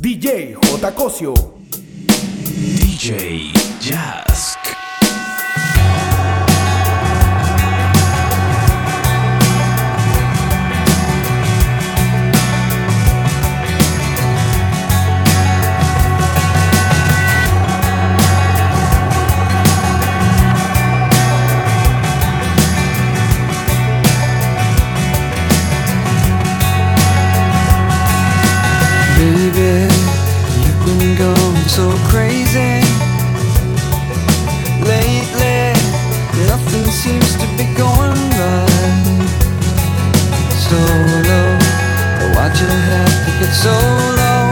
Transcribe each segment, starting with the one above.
DJ J. Cosio. DJ Jazz. so crazy. Lately, nothing seems to be going right. So low, why'd you have to get so low?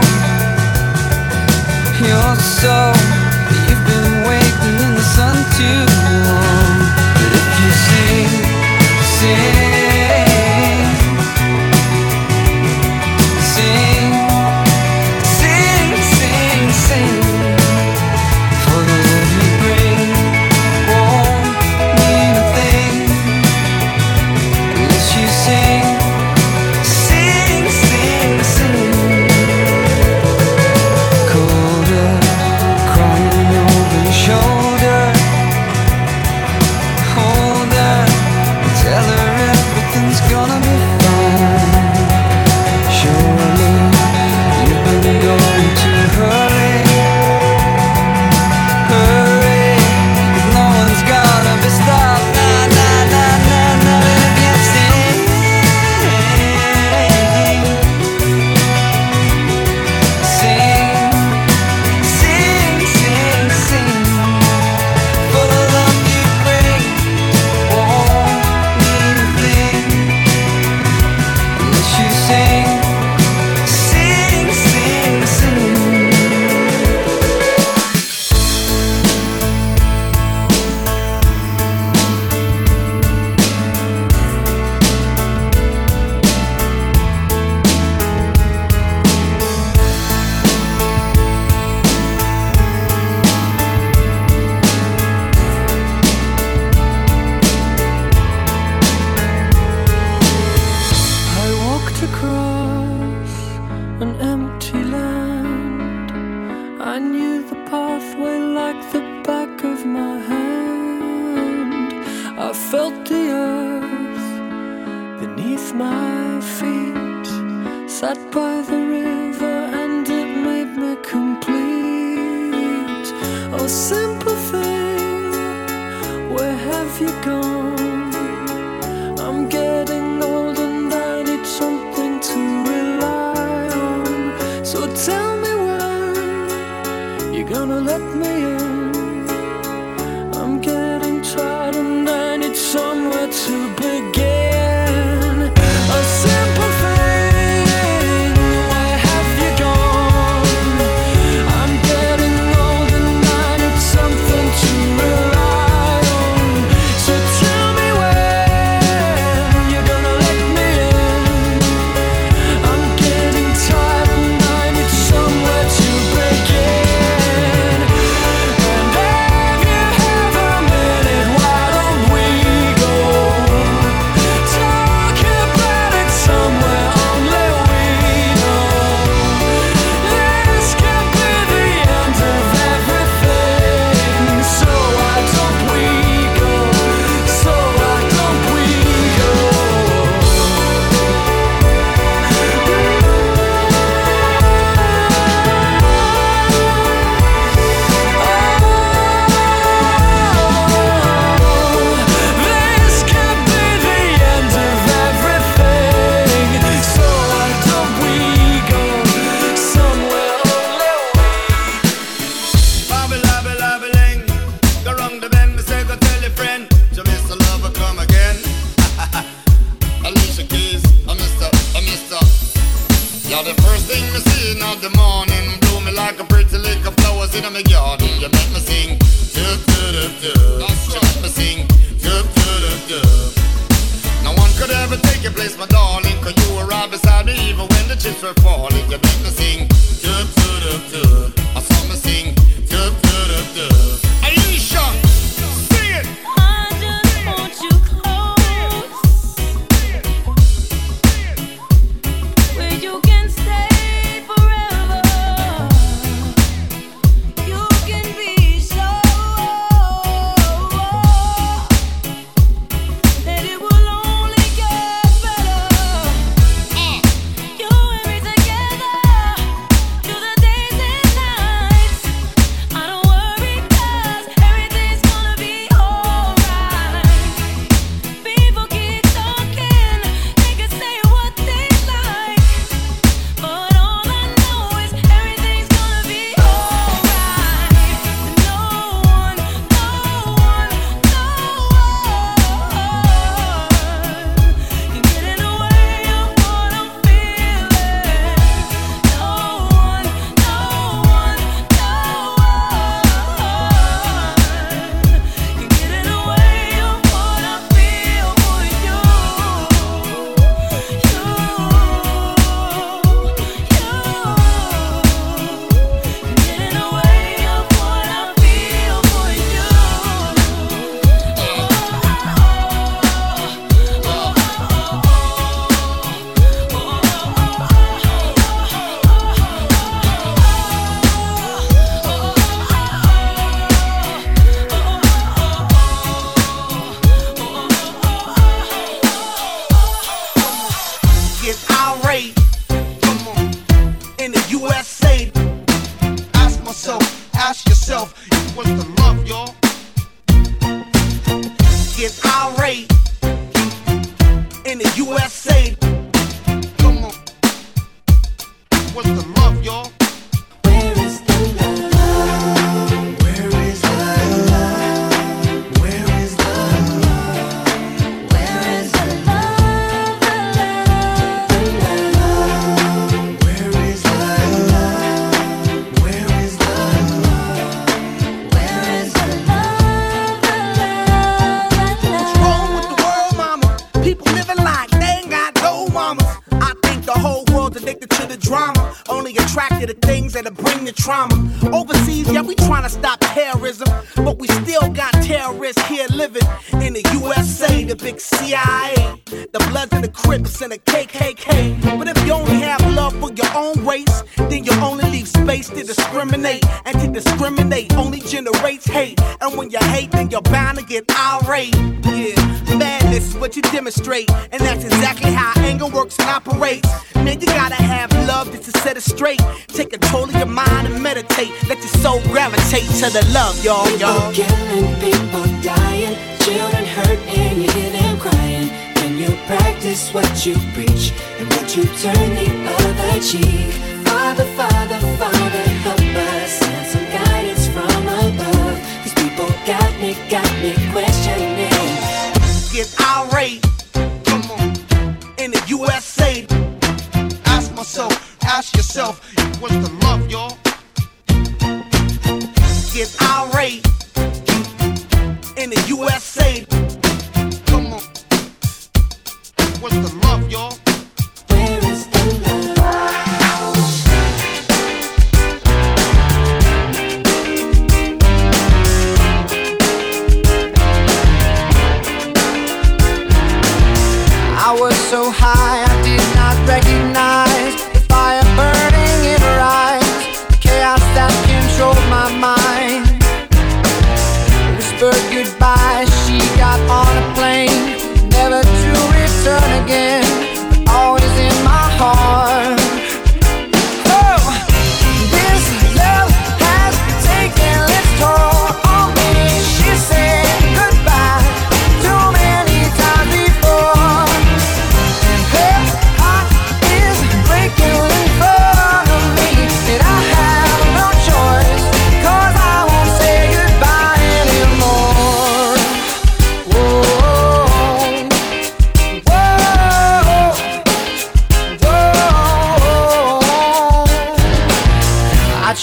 You're so, you've been waiting in the sun too long. But if you sing, sing And when you hate, then you're bound to get irate. Yeah, madness is what you demonstrate. And that's exactly how anger works and operates. Man, you gotta have love just to set it straight. Take control of your mind and meditate. Let your soul gravitate to the love, y'all, y'all. People killing, people dying, children hurt, and you hear them crying. When you practice what you preach, and what you turn the other cheek. Father, Father, Father. Ask myself, ask yourself, what's the love, y'all? Get irate in the USA. Come on, what's the love, y'all?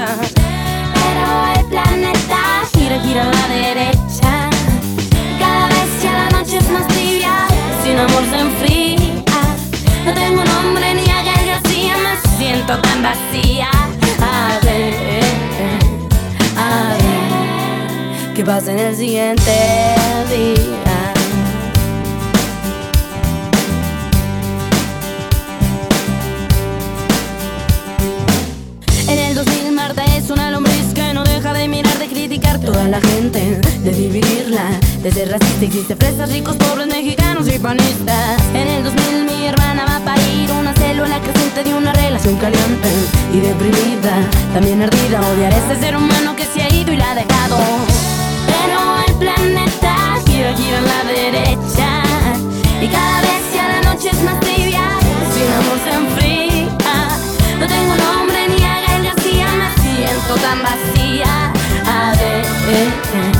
Pero el planeta gira, gira a la derecha. Cada vez que la noche es más tibia, sin amor se enfría. No tengo nombre ni a Gael García, me siento tan vacía. A ver, a ver, ¿qué pasa en el siguiente día? Toda la gente, de dividirla, de ser racista. Existe fresas, ricos, pobres, mexicanos y panistas. En el 2000 mi hermana va a parir una célula creciente de una relación caliente y deprimida, también ardida. Odiar a ese ser humano que se ha ido y la ha dejado. Pero el planeta gira, gira a la derecha y cada vez que la noche es más tibia, sin amor se enfría. Ver,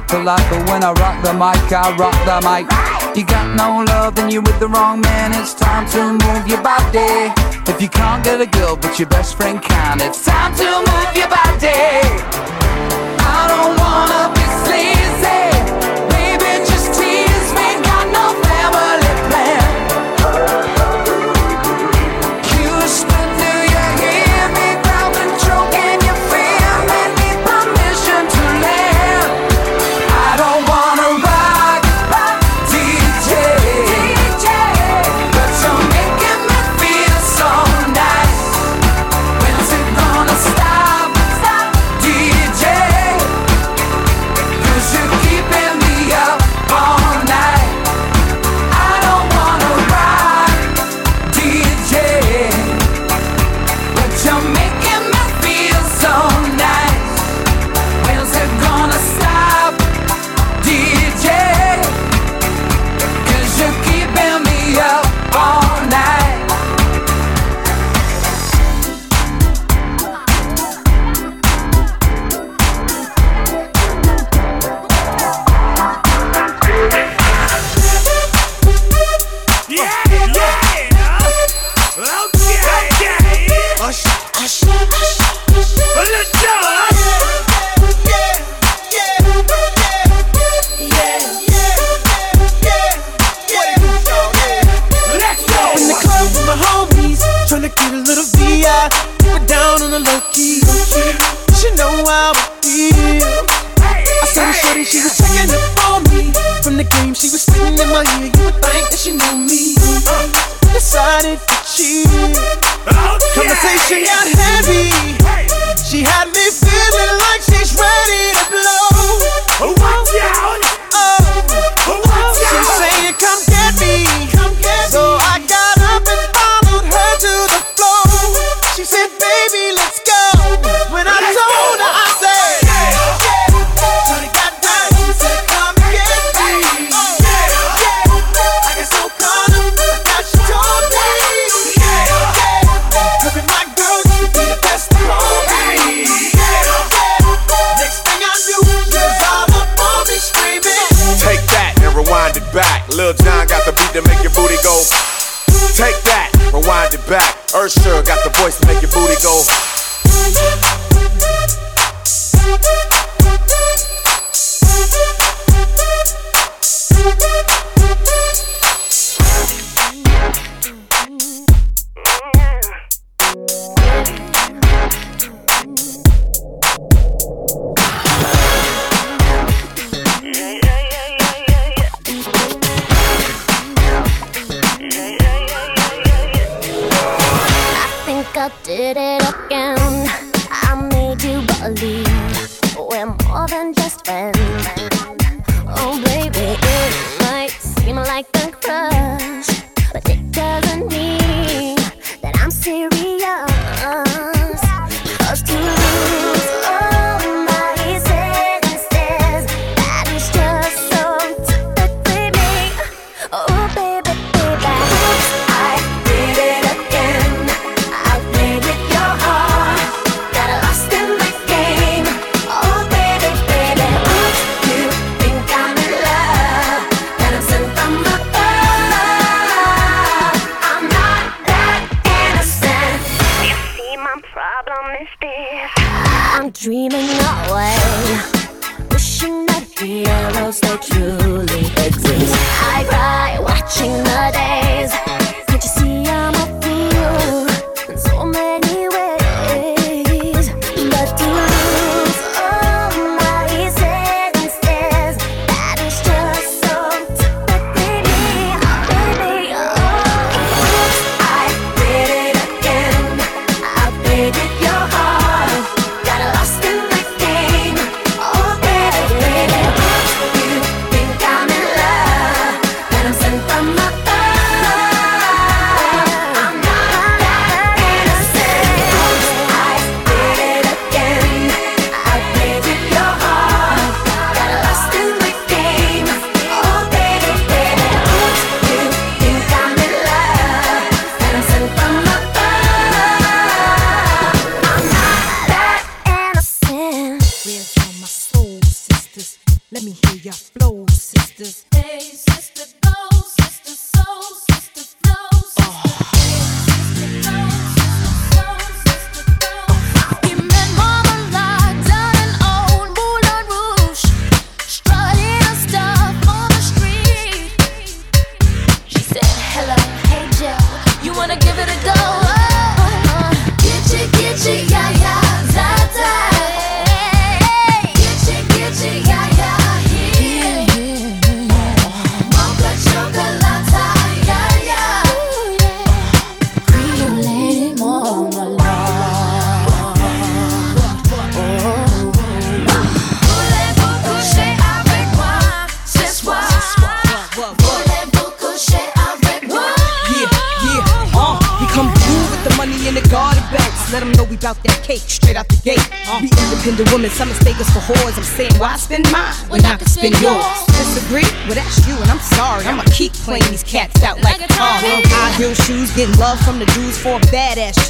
Be quite polite. But when I rock the mic, I rock the mic. You got no love, then you're with the wrong man. It's time to move your body. If you can't get a girl, but your best friend can, it's time to move your body. I don't wanna did it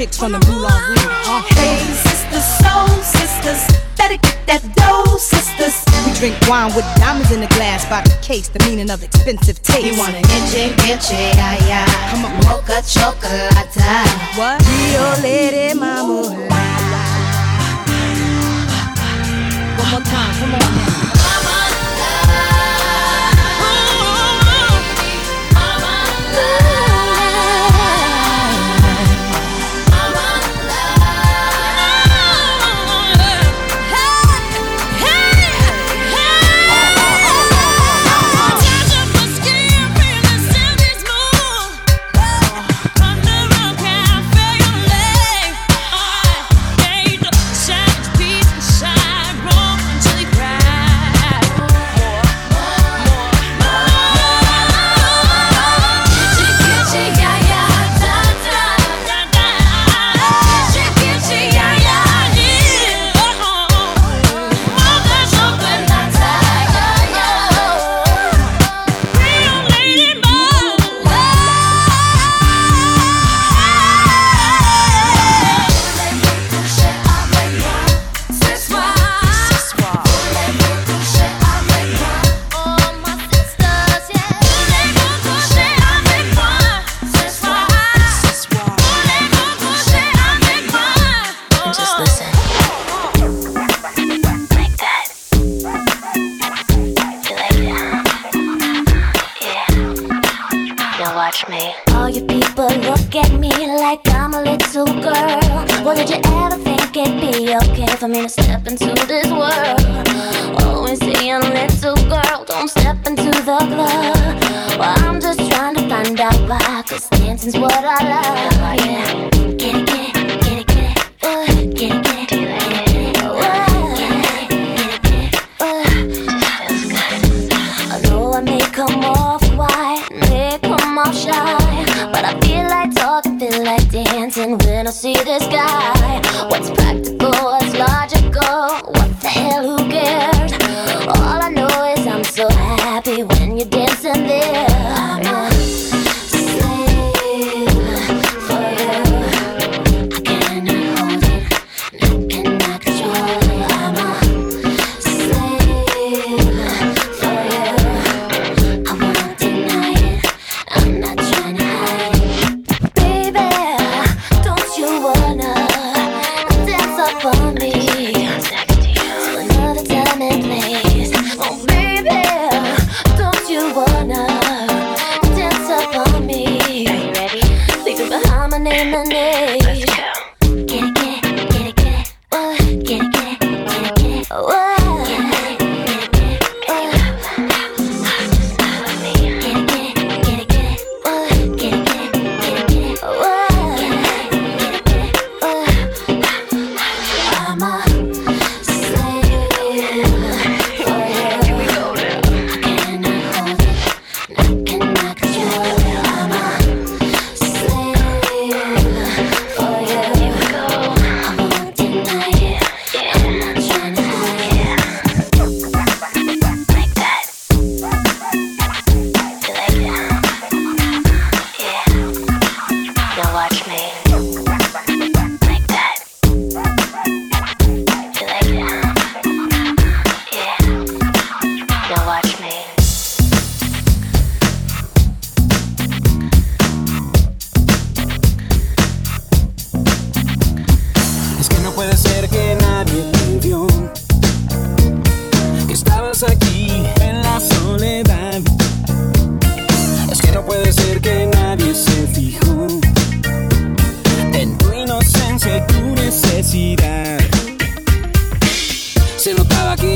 chicks from the Moulin Rouge. Huh? Hey, sisters, soul sisters, better get that dough, sisters. We drink wine with diamonds in the glass by the case, the meaning of expensive taste. You want an inch, inch, I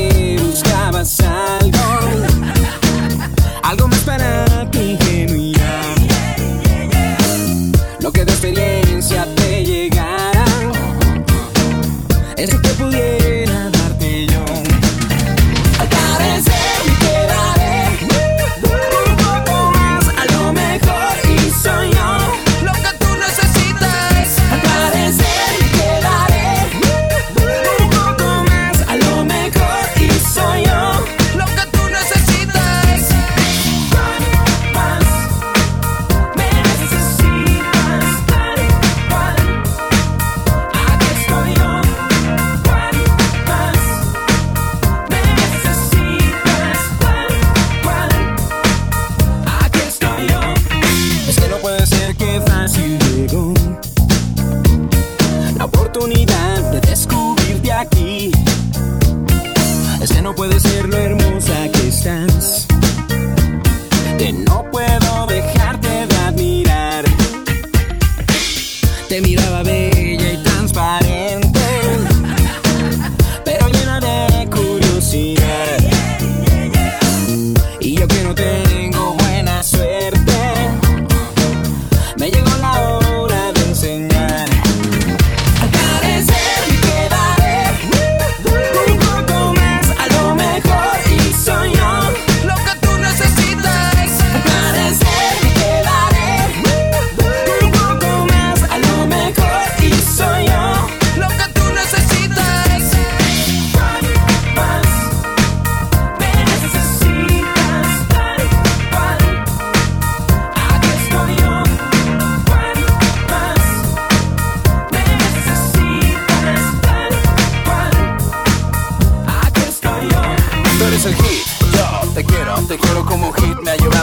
que buscabas algo, algo más para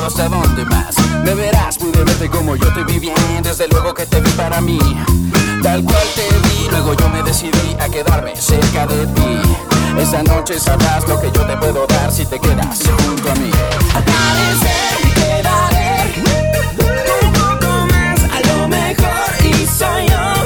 no sé dónde más. Me verás muy de verte como yo te vi bien, desde luego que te vi para mí. Tal cual te vi, luego yo me decidí a quedarme cerca de ti. Esa noche sabrás lo que yo te puedo dar si te quedas junto a mí. Atardecer, me quedaré. Tú poco más, a lo mejor y soy yo.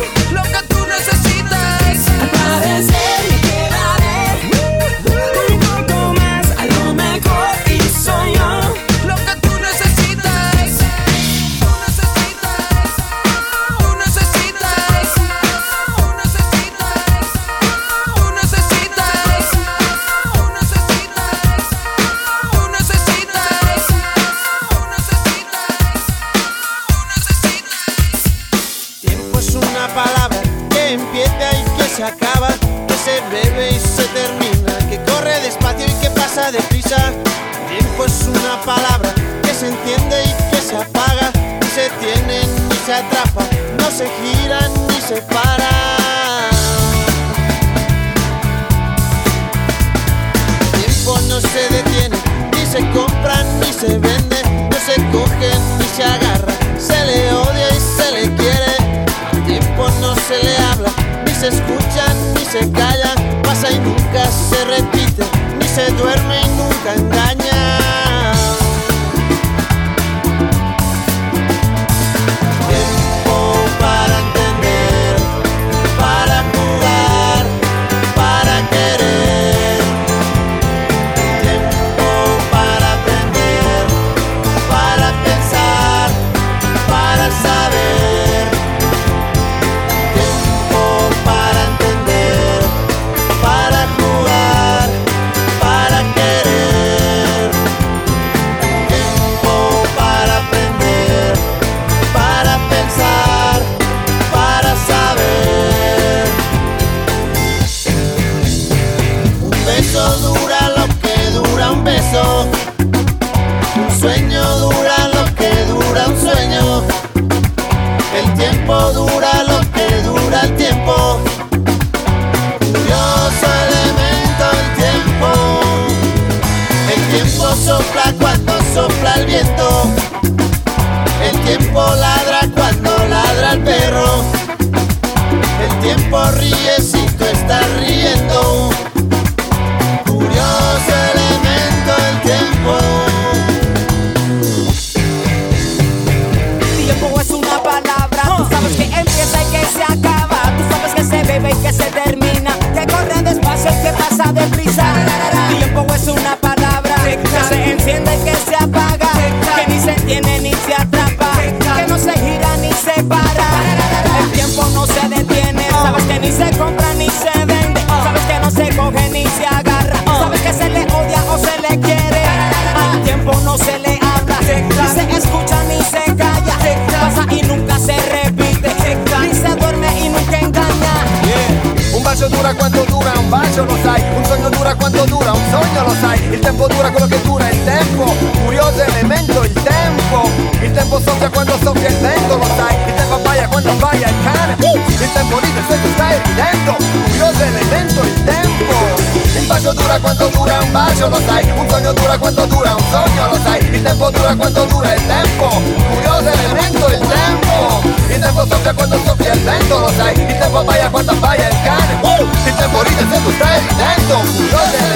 tempo dura cuando dura el tempo Curioso elemento el tempo Il tempo soffia quando soffia il vento Lo sai, il tempo abbaia quando abbaia il cane oh! Il tempo ride se tu stai ridendo Curioso elemento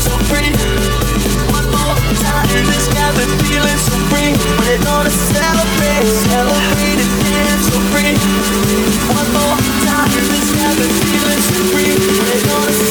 got me feeling so free. We're gonna celebrate, celebrate and dance so free. One more time. Got me feeling so free. We're gonna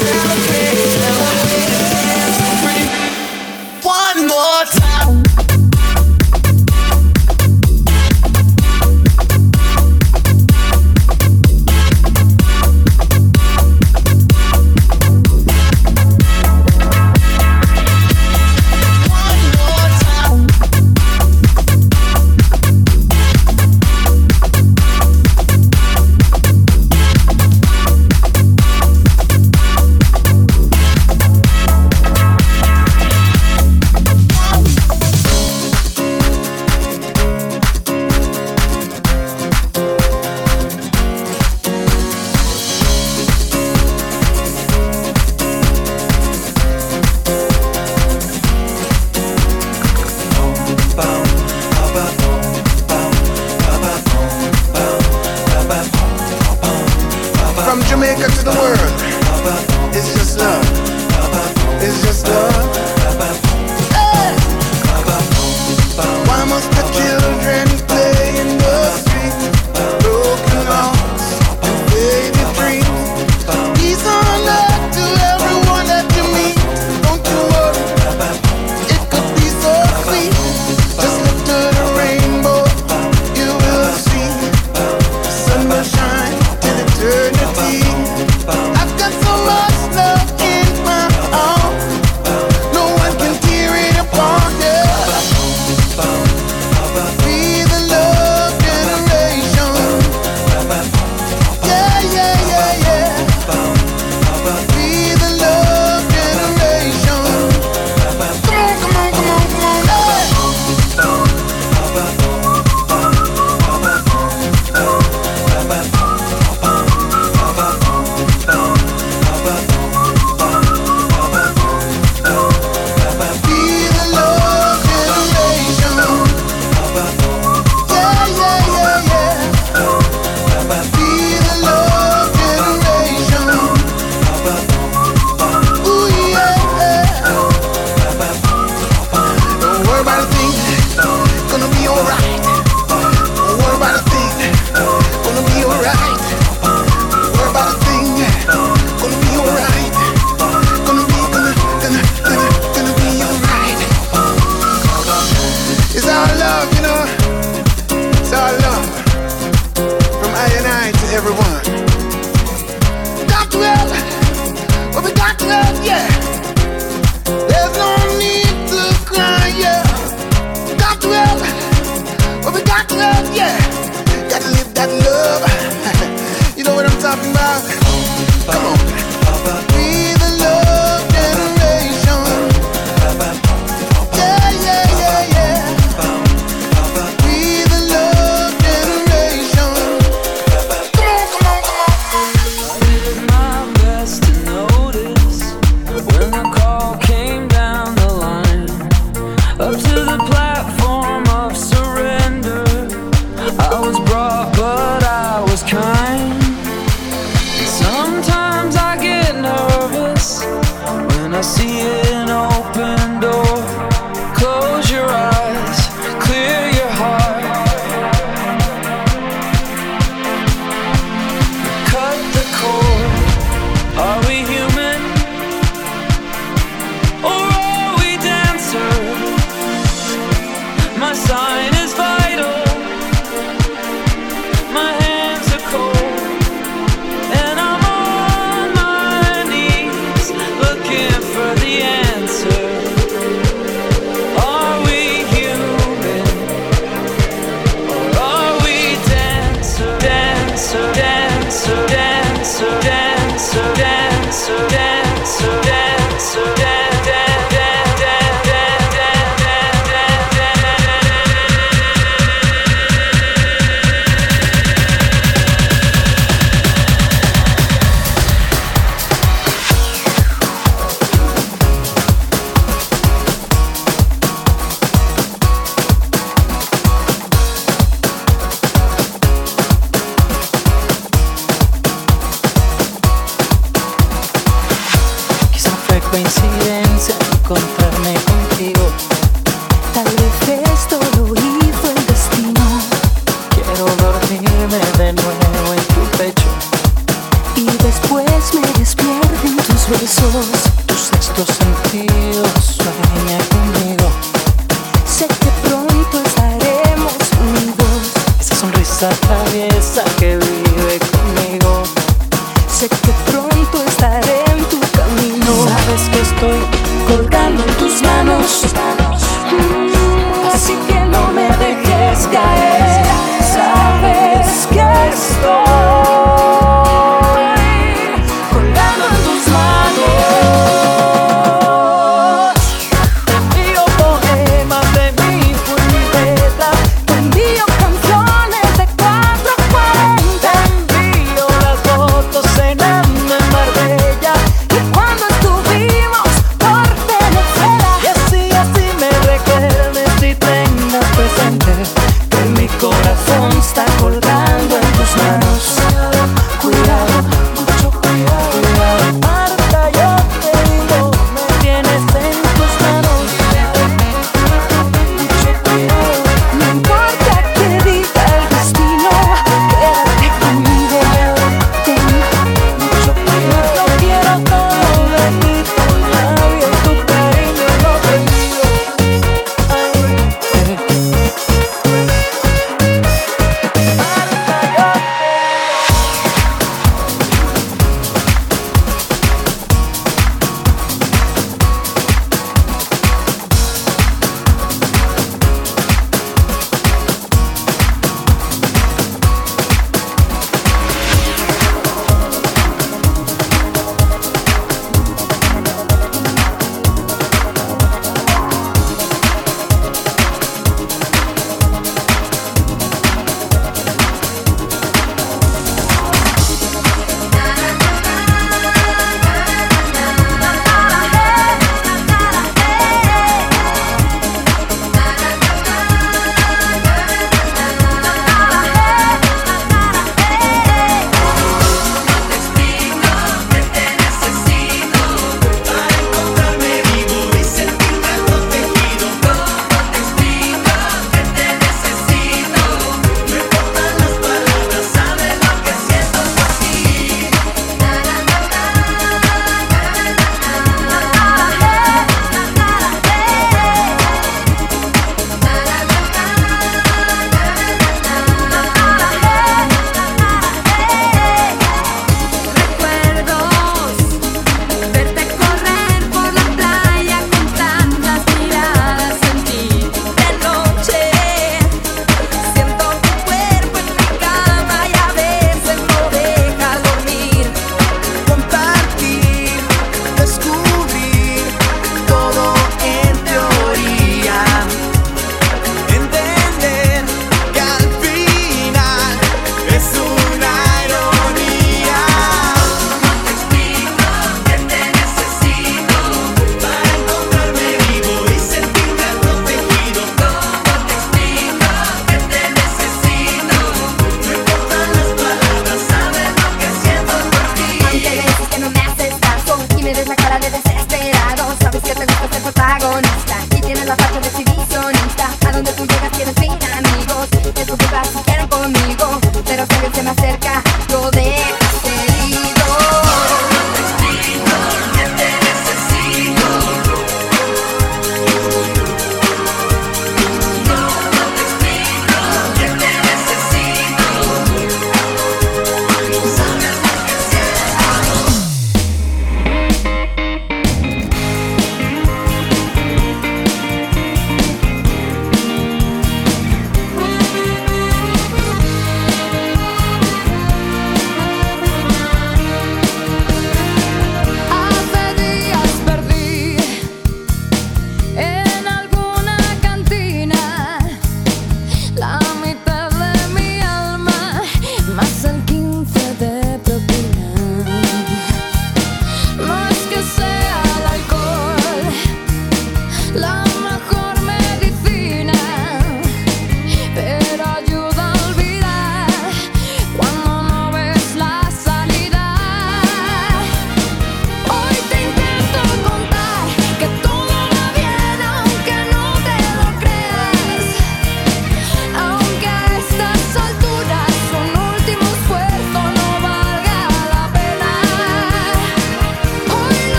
besos, tus sexto sentido.